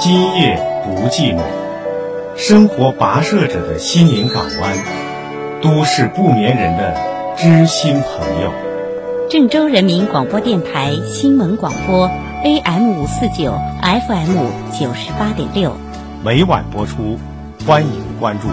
今夜不寂寞，生活跋涉者的心灵港湾，都市不眠人的知心朋友。郑州人民广播电台新闻广播，AM 五四九，FM 九十八点六，每晚播出，欢迎关注。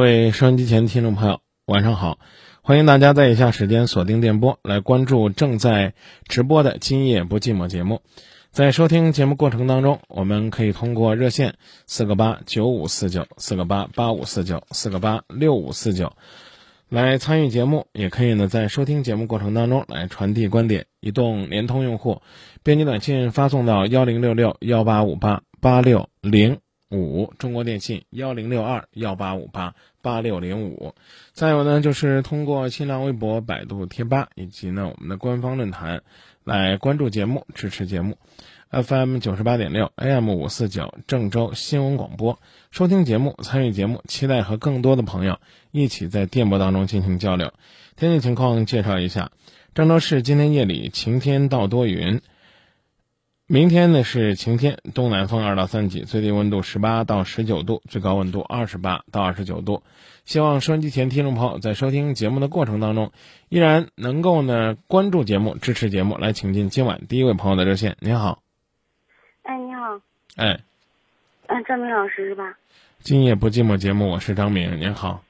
各位收音机前听众朋友，晚上好！欢迎大家在以下时间锁定电波，来关注正在直播的《今夜不寂寞》节目。在收听节目过程当中，我们可以通过热线四个八九五四九、四个八八五四九、四个八六五四九来参与节目，也可以呢在收听节目过程当中来传递观点。移动、联通用户，编辑短信发送到幺零六六幺八五八八六零。五，中国电信幺零六二幺八五八八六零五，再有呢，就是通过新浪微博、百度贴吧以及呢我们的官方论坛来关注节目、支持节目。FM 九十八点六，AM 五四九，郑州新闻广播，收听节目、参与节目，期待和更多的朋友一起在电波当中进行交流。天气情况介绍一下：郑州市今天夜里晴天到多云。明天呢是晴天，东南风二到三级，最低温度十八到十九度，最高温度二十八到二十九度。希望收音机前听众朋友在收听节目的过程当中，依然能够呢关注节目、支持节目。来，请进今晚第一位朋友的热线。您好，哎，你好，哎，嗯，张明老师是吧？今夜不寂寞节目，我是张明，您好。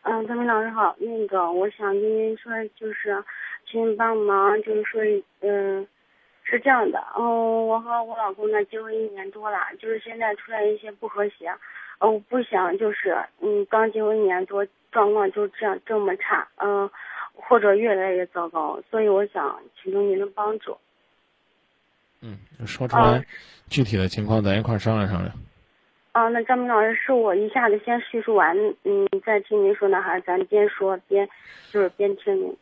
嗯，张明老师好，那个我想跟您说，就是请您帮忙，就是说，嗯。是这样的，嗯，我和我老公呢结婚一年多了，就是现在出现一些不和谐，呃，我不想就是，嗯，刚结婚一年多，状况就这样这么差，嗯，或者越来越糟糕，所以我想请求您的帮助。嗯，说出来，具体的情况咱一块商量商量。啊，那张明老师，是我一下子先叙述完，嗯，再听您说呢，还是咱边说边，就是边听您？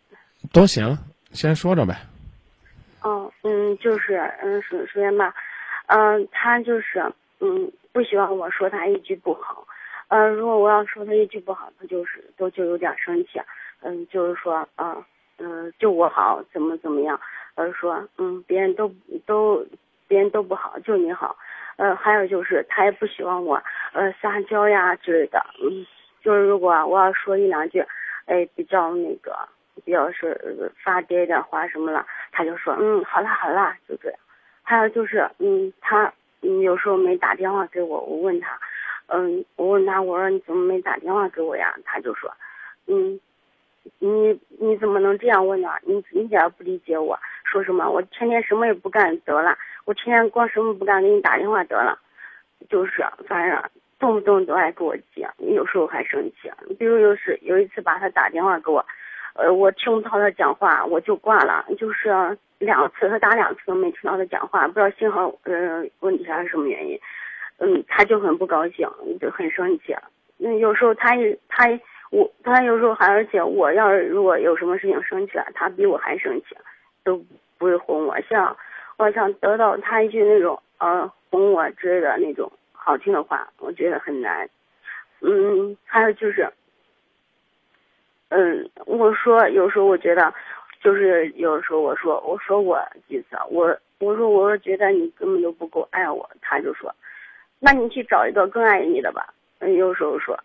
都行，先说着呗。哦，嗯，就是，嗯，首首先吧，嗯，他就是，嗯，不希望我说他一句不好，呃，如果我要说他一句不好，他就是都就有点生气，嗯，就是说，嗯，嗯，就我好，怎么怎么样，呃，说，嗯，别人都都，别人都不好，就你好，呃，还有就是他也不希望我，呃，撒娇呀之类的，嗯，就是如果我要说一两句，哎，比较那个。比较是发嗲点话什么了，他就说嗯好啦好啦就这样。还有就是嗯他嗯有时候没打电话给我，我问他，嗯我问他我说你怎么没打电话给我呀？他就说嗯你你怎么能这样问呢？你一点不理解我，说什么我天天什么也不干得了，我天天光什么不干给你打电话得了，就是反正动不动都爱给我急，有时候还生气。比如有时有一次把他打电话给我。呃，我听不到他讲话，我就挂了。就是两次，他打两次都没听到他讲话，不知道信号呃问题还是什么原因。嗯，他就很不高兴，就很生气。嗯，有时候他也他我他有时候还而且我要是如果有什么事情生气了，他比我还生气，都不会哄我。像我想得到他一句那种呃哄我之类的那种好听的话，我觉得很难。嗯，还有就是。嗯，我说有时候我觉得，就是有时候我说我说过几次，我我说我觉得你根本就不够爱我，他就说，那你去找一个更爱你的吧。嗯，有时候说，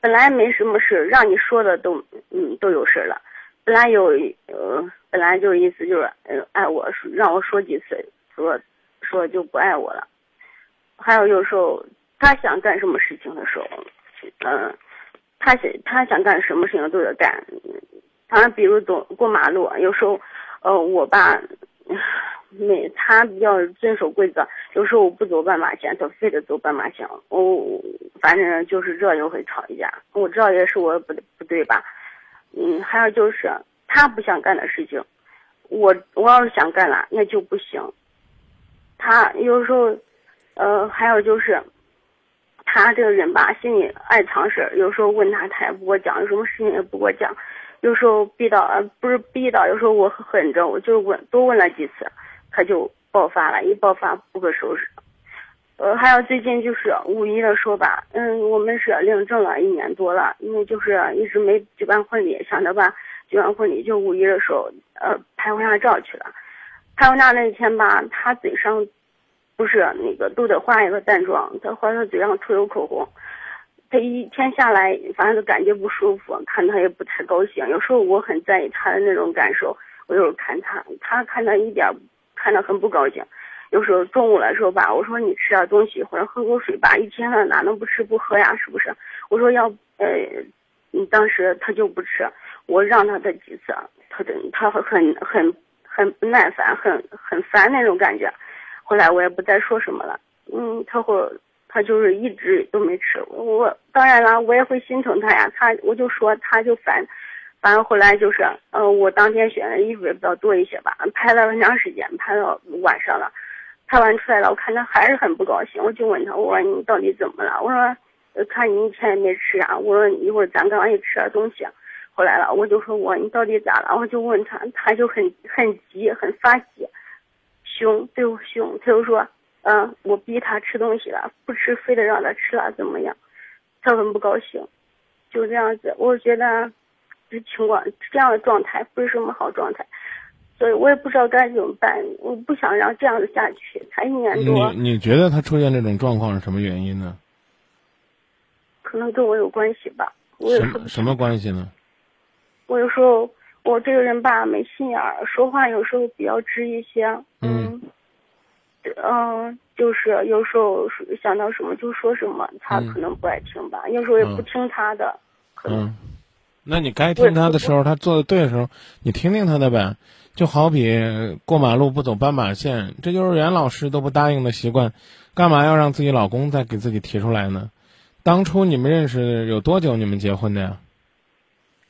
本来没什么事，让你说的都嗯都有事了，本来有呃本来就意思就是嗯爱我，让我说几次，说说就不爱我了。还有有时候他想干什么事情的时候，嗯。他想他想干什么事情都得干，他比如走过马路，有时候，呃，我爸，没他比较遵守规则，有时候我不走斑马线，他非得走斑马线，我反正就是这就会吵一架。我知道也是我不不对吧？嗯，还有就是他不想干的事情，我我要是想干了，那就不行。他有时候，呃，还有就是，他这个人吧，心里爱藏事儿，有时候问他他也不给我讲，有什么事情也不给我讲。有时候逼到，呃，不是逼到，有时候我狠着，我就问，多问了几次，他就爆发了，一爆发不可收拾。呃，还有最近就是五一的时候吧，嗯，我们是领证了一年多了，因为就是一直没举办婚礼，想着吧，举办婚礼就五一的时候，呃，拍婚纱照去了。拍婚纱那天吧，他嘴上不是那个都得化一个淡妆，他好像嘴上涂有口红。他一天下来，反正都感觉不舒服，看他也不太高兴。有时候我很在意他的那种感受，我有时候看他，他看他一点看着很不高兴。有时候中午来说吧，我说你吃点东西或者喝口水吧，一天了哪能不吃不喝呀？是不是？我说要呃，当时他就不吃，我让他的几次，他的他很很很不耐烦，很很烦那种感觉。后来我也不再说什么了，嗯，他会。他就是一直都没吃，我当然了，我也会心疼他呀。他我就说他就烦，反正后来就是，呃，我当天选的衣服也比较多一些吧，拍了很长时间，拍到晚上了，拍完出来了，我看他还是很不高兴，我就问他，我说你到底怎么了？我说，看你一天也没吃啊，我说一会儿咱刚一吃点东西，后来了，我就说我你到底咋了？我就问他，他就很很急，很发急，凶对我凶，他就说。嗯，我逼他吃东西了，不吃非得让他吃了，怎么样？他很不高兴，就这样子。我觉得这情况这样的状态不是什么好状态，所以我也不知道该怎么办。我不想让这样子下去，才一年多。你你觉得他出现这种状况是什么原因呢？可能跟我有关系吧。我什么什么关系呢？我有时候我这个人吧没心眼儿，说话有时候比较直一些。嗯。嗯，就是有时候想到什么就说什么，他可能不爱听吧。有时候也不听他的。嗯，那你该听他的时候，他做的对的时候，你听听他的呗。就好比过马路不走斑马线，这幼儿园老师都不答应的习惯，干嘛要让自己老公再给自己提出来呢？当初你们认识有多久？你们结婚的呀？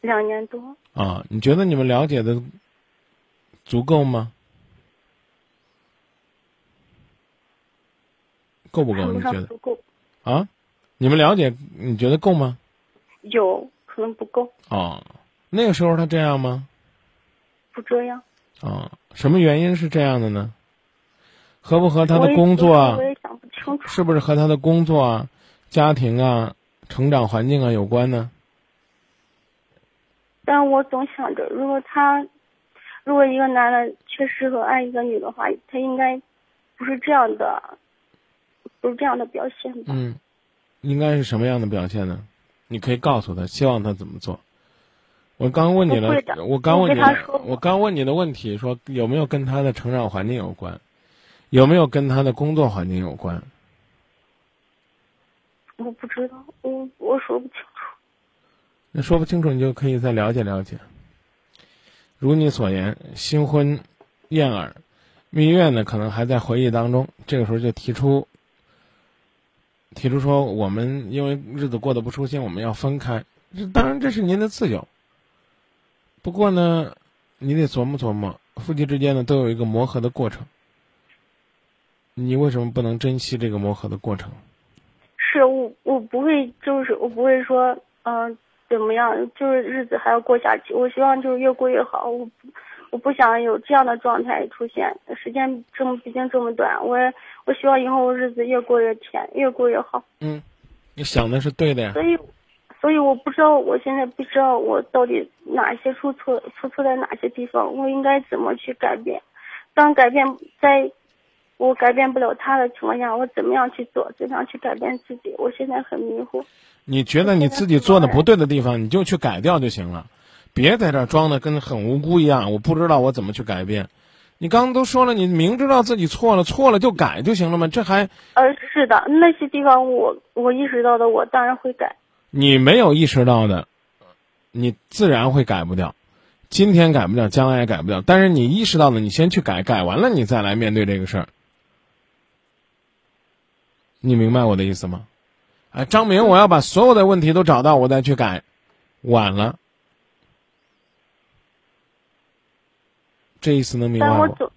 两年多。啊，你觉得你们了解的足够吗？够不够？你觉得？不够。啊，你们了解？你觉得够吗？有可能不够。哦，那个时候他这样吗？不这样。啊，什么原因是这样的呢？合不和他的工作？我也想不清楚。是不是和他的工作、啊、家庭啊、成长环境啊有关呢？但我总想着，如果他，如果一个男的确实和爱一个女的话，他应该不是这样的。不是这样的表现吧？嗯，应该是什么样的表现呢？你可以告诉他，希望他怎么做。我刚问你了，我刚问你，我刚问你的问题，说有没有跟他的成长环境有关，有没有跟他的工作环境有关？我不知道，我我说不清楚。说不清楚，你就可以再了解了解。如你所言，新婚燕尔，蜜月呢，可能还在回忆当中。这个时候就提出。提出说，我们因为日子过得不舒心，我们要分开。这当然这是您的自由。不过呢，你得琢磨琢磨，夫妻之间呢都有一个磨合的过程。你为什么不能珍惜这个磨合的过程？是我，我不会，就是我不会说，嗯，怎么样，就是日子还要过下去。我希望就是越过越好。我。我不想有这样的状态出现，时间这么毕竟这么短，我我希望以后日子越过越甜，越过越好。嗯，你想的是对的呀。所以，所以我不知道，我现在不知道我到底哪些出错，出错在哪些地方，我应该怎么去改变？当改变在，我改变不了他的情况下，我怎么样去做？怎样去改变自己？我现在很迷糊。你觉得你自己做的不对的地方，你就去改掉就行了。别在这装的跟很无辜一样，我不知道我怎么去改变。你刚刚都说了，你明知道自己错了，错了就改就行了吗？这还……呃，是的，那些地方我我意识到的，我当然会改。你没有意识到的，你自然会改不掉。今天改不掉，将来也改不掉。但是你意识到了，你先去改，改完了你再来面对这个事儿。你明白我的意思吗？哎，张明，我要把所有的问题都找到，我再去改，晚了。这意思能明白吗？但我总，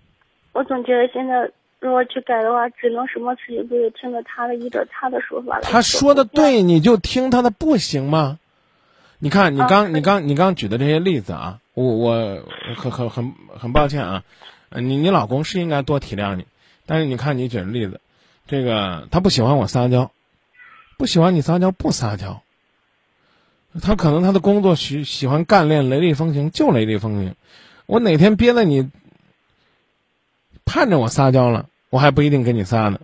我总觉得现在如果去改的话，只能什么事情都得听着他的，依着他的说法来。他说的对，你就听他的，不行吗？你看，你啊刚、是你刚、你刚举的这些例子啊，我我很很很很抱歉啊，呃你你老公是应该多体谅你，但是你看你举的例子，这个他不喜欢我撒娇，不喜欢你撒娇不撒娇，他可能他的工作喜喜欢干练雷厉风行就雷厉风行，我哪天憋得你盼着我撒娇了，我还不一定跟你撒呢。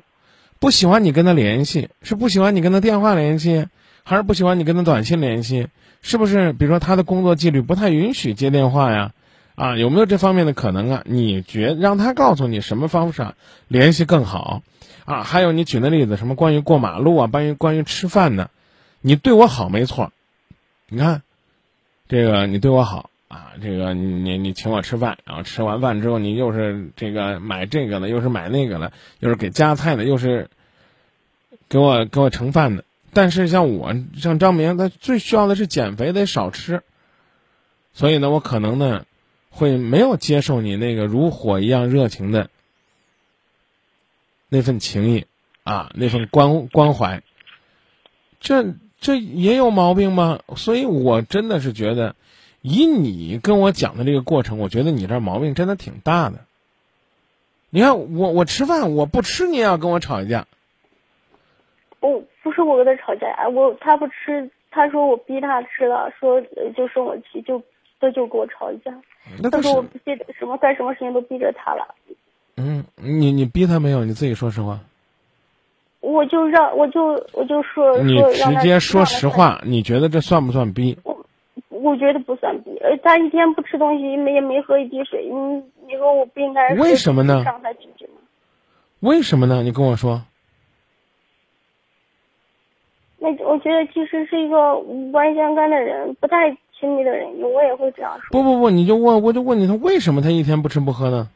不喜欢你跟他联系，是不喜欢你跟他电话联系，还是不喜欢你跟他短信联系？是不是？比如说他的工作纪律不太允许接电话呀？啊，有没有这方面的可能啊？你觉让他告诉你什么方式啊联系更好？啊，还有你举的例子，什么关于过马路啊，关于关于吃饭的，你对我好没错，你看，这个你对我好啊，这个你你请我吃饭，然后吃完饭之后你又是这个买这个了，又是买那个了，又是给夹菜的，又是给我给我盛饭的。但是像我像张明，他最需要的是减肥，得少吃。所以呢，我可能呢会没有接受你那个如火一样热情的那份情谊啊，那份关关怀。这这也有毛病吗？所以我真的是觉得，以你跟我讲的这个过程，我觉得你这毛病真的挺大的。你看我我吃饭我不吃，你也要跟我吵一架。我不是我跟他吵架呀，我他不吃，他说我逼他吃了，说就生我气，就他就跟我吵一架。他说我不记得什么干什么事情都逼着他了，嗯，你你逼他没有？你自己说实话。我就让我就我就说你直接说实话，你觉得这算不算逼？我我觉得不算逼，呃，他一天不吃东西，没也没喝一滴水，你你说我不应该为什么呢让他拒绝吗？为什么呢？你跟我说。那我觉得其实是一个无关相干的人，不太亲密的人，我也会这样说。不不不，你就问，我就问你，他为什么他一天不吃不喝呢？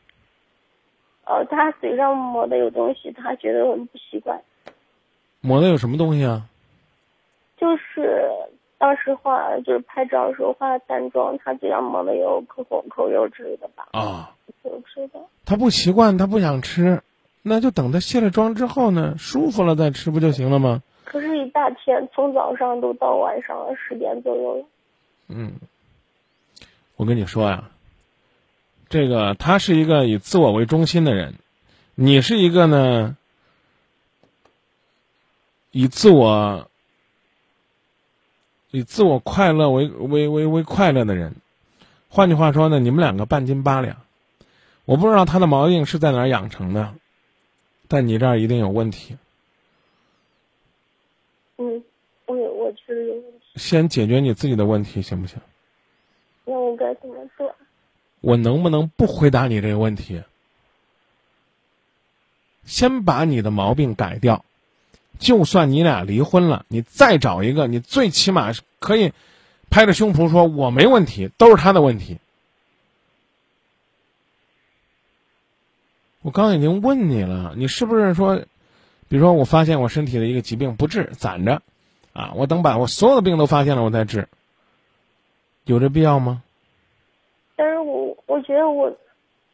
呃，他嘴上抹的有东西，他觉得很不习惯。抹的有什么东西啊？就是当时化，就是拍照的时候化淡妆，他嘴上抹的有口红、口油之类的吧？啊，有吃的。他不习惯，他不想吃，那就等他卸了妆之后呢，舒服了再吃不就行了吗？可是，一大天从早上都到晚上十点左右了。嗯，我跟你说呀，这个他是一个以自我为中心的人，你是一个呢以自我以自我快乐为为为为快乐的人。换句话说呢，你们两个半斤八两。我不知道他的毛病是在哪儿养成的，但你这儿一定有问题。嗯，先解决你自己的问题行不行？那我该怎么做？我能不能不回答你这个问题？先把你的毛病改掉，就算你俩离婚了，你再找一个，你最起码是可以拍着胸脯说我没问题，都是他的问题。我刚刚已经问你了，你是不是说，比如说我发现我身体的一个疾病不治，攒着，啊，我等把我所有的病都发现了我再治，有这必要吗？但是我我觉得我，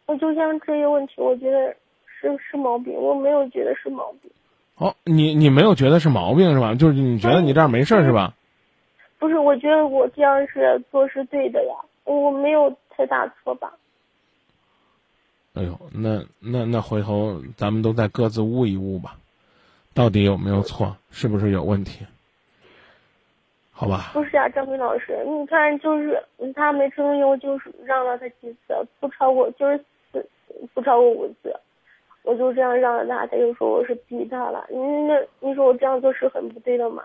我就像这些问题，我觉得是是毛病，我没有觉得是毛病。哦，你你没有觉得是毛病是吧？就是你觉得你这儿没事儿是吧？不是，我觉得我这样是做是对的呀，我没有太大错吧？哎呦，那那那回头咱们都再各自悟一悟吧，到底有没有错？是不是有问题？好吧，不是啊，张明老师，你看，就是他没吃东西，我就是让了他几次，不超过就是四，不超过五次，我就这样让了他，他就说我是逼他了。你那你说我这样做是很不对的吗？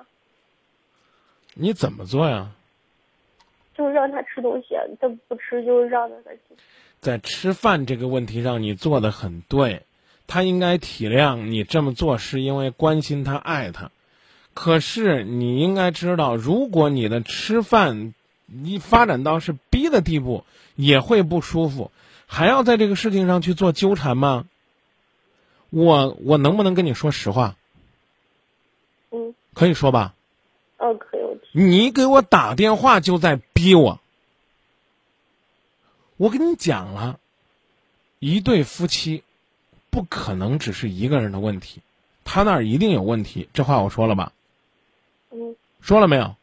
你怎么做呀？就是让他吃东西，他不吃就让着他吃。在吃饭这个问题上，你做的很对，他应该体谅你这么做是因为关心他、爱他。可是你应该知道，如果你的吃饭一发展到是逼的地步，也会不舒服，还要在这个事情上去做纠缠吗？我我能不能跟你说实话？嗯，可以说吧？哦，可以，我你给我打电话就在逼我。我跟你讲了，一对夫妻不可能只是一个人的问题，他那儿一定有问题。这话我说了吧？嗯说了没有？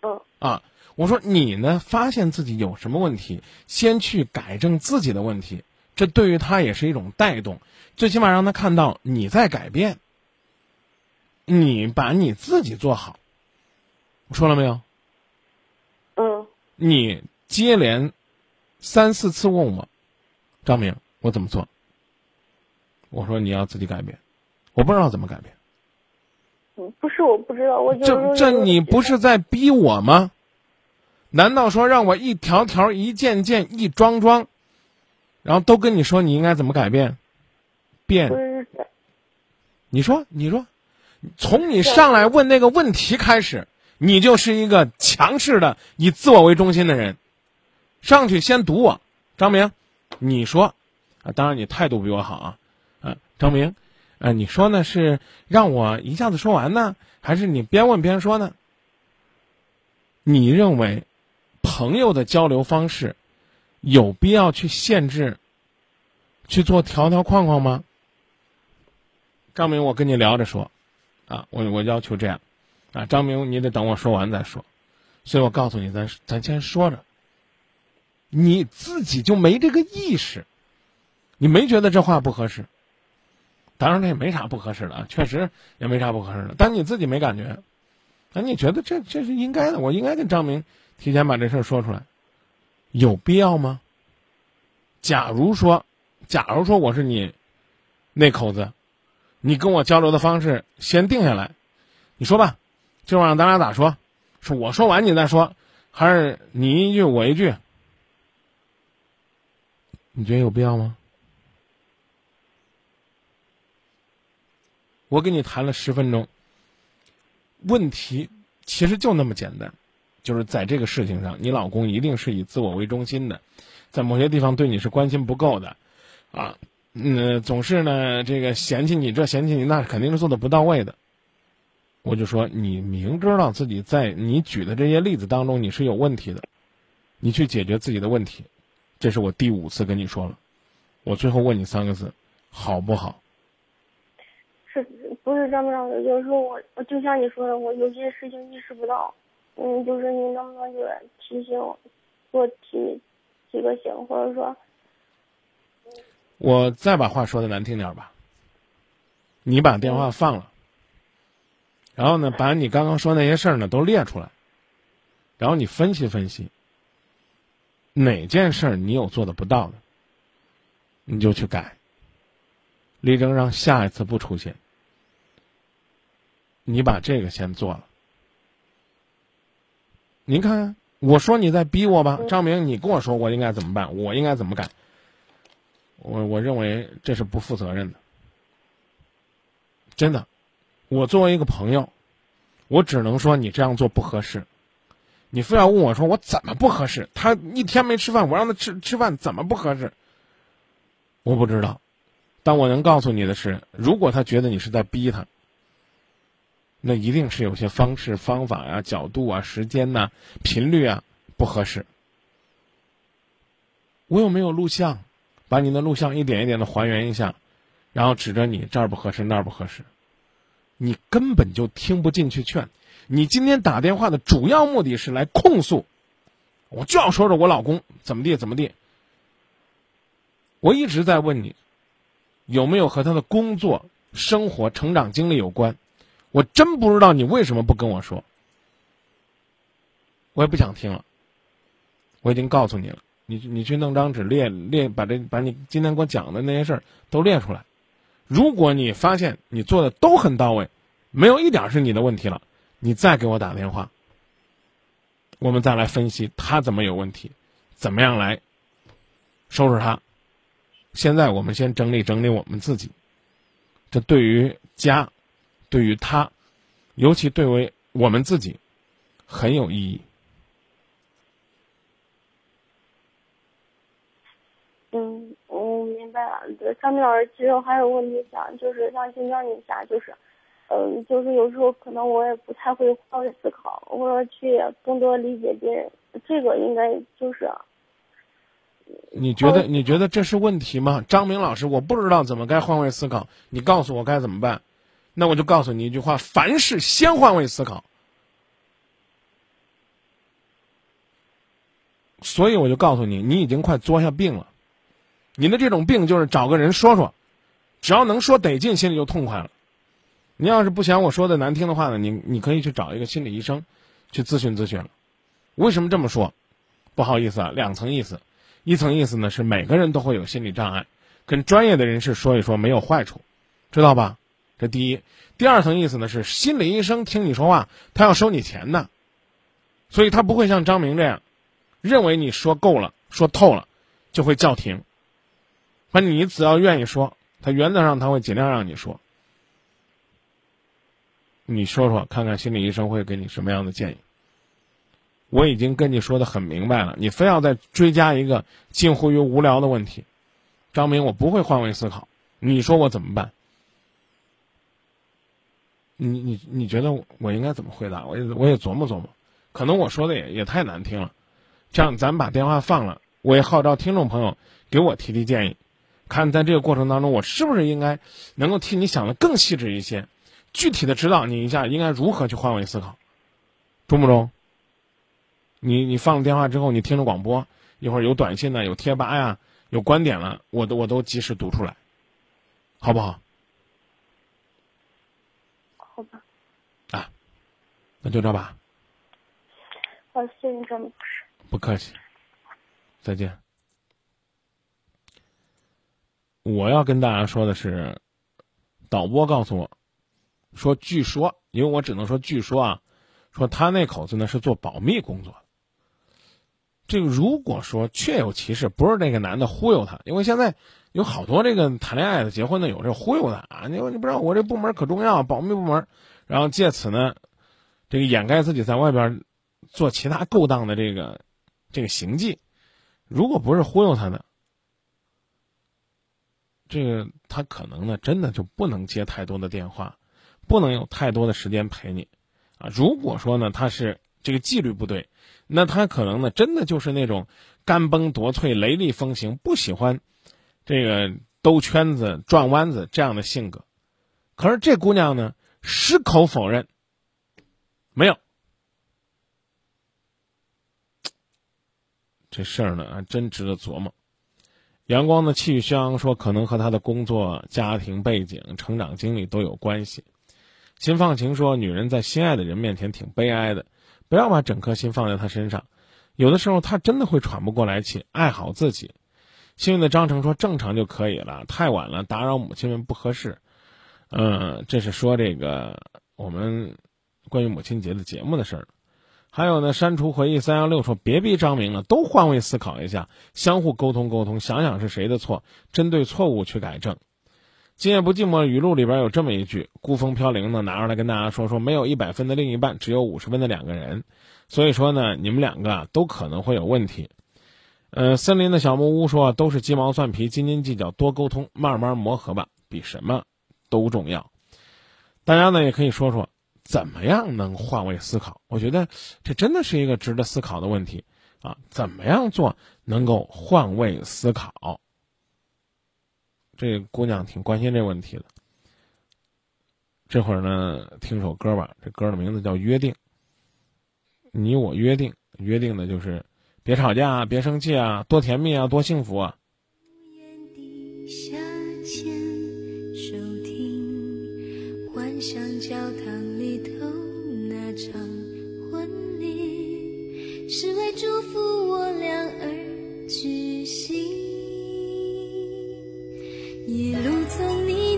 嗯啊，我说你呢，发现自己有什么问题，先去改正自己的问题，这对于他也是一种带动，最起码让他看到你在改变，你把你自己做好。我说了没有？嗯你接连三四次问我，张明，我怎么做？我说你要自己改变，我不知道怎么改变。嗯，不是我不知道，我就这这你不是在逼我吗？难道说让我一条条、一件件、一桩桩，然后都跟你说你应该怎么改变？变你说，你说，从你上来问那个问题开始，你就是一个强势的、以自我为中心的人。上去先堵我，张明，你说，啊，当然你态度比我好啊，啊，张明，啊，你说呢是让我一下子说完呢，还是你边问边说呢？你认为朋友的交流方式有必要去限制、去做条条框框吗？张明，我跟你聊着说，啊，我我要求这样，啊，张明，你得等我说完再说，所以我告诉你，咱咱先说着，你自己就没这个意识，你没觉得这话不合适？当然这也没啥不合适的啊，确实也没啥不合适的，但你自己没感觉，那你觉得这这是应该的，我应该跟张明提前把这事儿说出来，有必要吗？假如说，假如说我是你那口子。你跟我交流的方式先定下来，你说吧，今晚上咱俩咋说？是我说完你再说，还是你一句我一句？你觉得有必要吗？我跟你谈了十分钟，问题其实就那么简单，就是在这个事情上，你老公一定是以自我为中心的，在某些地方对你是关心不够的，啊。嗯，总是呢，这个嫌弃你这嫌弃你那，肯定是做的不到位的。我就说，你明知道自己在你举的这些例子当中你是有问题的，你去解决自己的问题。这是我第五次跟你说了，我最后问你三个字，好不好？不是张明老师？有时候我我就像你说的，我有些事情意识不到，嗯，就是你能不能就提醒我，多提提个醒，或者说。我再把话说的难听点吧，你把电话放了，然后呢，把你刚刚说那些事儿呢都列出来，然后你分析分析，哪件事儿你有做的不到的，你就去改，力争让下一次不出现。你把这个先做了，您看，我说你在逼我吧，张明，你跟我说我应该怎么办，我应该怎么改。我我认为这是不负责任的，真的。我作为一个朋友，我只能说你这样做不合适。你非要问我说我怎么不合适？他一天没吃饭，我让他吃吃饭，怎么不合适？我不知道。但我能告诉你的是，如果他觉得你是在逼他，那一定是有些方式、方法呀、角度啊、时间呐、频率啊不合适。我有没有录像？把你的录像一点一点的还原一下，然后指着你这儿不合适那儿不合适，你根本就听不进去劝。你今天打电话的主要目的是来控诉，我就要说说我老公怎么地怎么地。我一直在问你，有没有和他的工作、生活、成长经历有关？我真不知道你为什么不跟我说，我也不想听了。我已经告诉你了。你你去弄张纸列列，把这把你今天给我讲的那些事儿都列出来。如果你发现你做的都很到位，没有一点是你的问题了，你再给我打电话，我们再来分析他怎么有问题，怎么样来收拾他。现在我们先整理整理我们自己，这对于家，对于他，尤其对为我们自己很有意义。嗯，我明白了。对，张明老师，其实我还有问题想，就是想请教你一下，就是，嗯，就是有时候可能我也不太会换位思考，或者去更多理解别人，这个应该就是。你觉得你觉得这是问题吗？张明老师，我不知道怎么该换位思考，你告诉我该怎么办？那我就告诉你一句话：凡事先换位思考。所以我就告诉你，你已经快作下病了。你的这种病就是找个人说说，只要能说得劲，心里就痛快了。你要是不嫌我说的难听的话呢，你你可以去找一个心理医生，去咨询咨询。为什么这么说？不好意思啊，两层意思。一层意思呢是每个人都会有心理障碍，跟专业的人士说一说没有坏处，知道吧？这第一。第二层意思呢是心理医生听你说话，他要收你钱的，所以他不会像张明这样。认为你说够了，说透了，就会叫停。那你只要愿意说，他原则上他会尽量让你说。你说说看看，心理医生会给你什么样的建议？我已经跟你说的很明白了，你非要再追加一个近乎于无聊的问题，张明，我不会换位思考，你说我怎么办？你你你觉得我应该怎么回答？我也我也琢磨琢磨，可能我说的也也太难听了。这样，咱把电话放了。我也号召听众朋友给我提提建议，看在这个过程当中，我是不是应该能够替你想的更细致一些，具体的指导你一下，应该如何去换位思考，中不中？你你放了电话之后，你听着广播，一会儿有短信呢，有贴吧呀，有观点了，我都我都及时读出来，好不好？啊，那就这吧。好，谢谢张老师。不客气，再见。我要跟大家说的是，导播告诉我，说据说，因为我只能说据说啊，说他那口子呢是做保密工作的。这个如果说确有其事，不是那个男的忽悠他，因为现在有好多这个谈恋爱的、结婚的有这忽悠的啊，你你不知道我这部门可重要，保密部门，然后借此呢，这个掩盖自己在外边做其他勾当的这个。这个行迹，如果不是忽悠他的，这个他可能呢，真的就不能接太多的电话，不能有太多的时间陪你，啊，如果说呢，他是这个纪律不对，那他可能呢，真的就是那种干崩夺萃、雷厉风行，不喜欢这个兜圈子、转弯子这样的性格。可是这姑娘呢，矢口否认，没有。这事儿呢，还真值得琢磨。阳光的气宇轩昂说，可能和他的工作、家庭背景、成长经历都有关系。心放晴说，女人在心爱的人面前挺悲哀的，不要把整颗心放在他身上，有的时候他真的会喘不过来气。爱好自己。幸运的张成说，正常就可以了，太晚了打扰母亲们不合适。嗯，这是说这个我们关于母亲节的节目的事儿。还有呢，删除回忆三幺六说别逼张明了，都换位思考一下，相互沟通沟通，想想是谁的错，针对错误去改正。今夜不寂寞语录里边有这么一句：孤风飘零呢，拿出来跟大家说说，没有一百分的另一半，只有五十分的两个人。所以说呢，你们两个啊都可能会有问题。呃，森林的小木屋说都是鸡毛蒜皮，斤斤计较，多沟通，慢慢磨合吧，比什么都重要。大家呢也可以说说。怎么样能换位思考？我觉得这真的是一个值得思考的问题啊！怎么样做能够换位思考？这姑娘挺关心这问题的。这会儿呢，听首歌吧。这歌的名字叫《约定》。你我约定，约定的就是别吵架，别生气啊，多甜蜜啊，多幸福啊眼底下牵手听幻想！教堂里头那场婚礼，是为祝福我俩而举行。一路从泥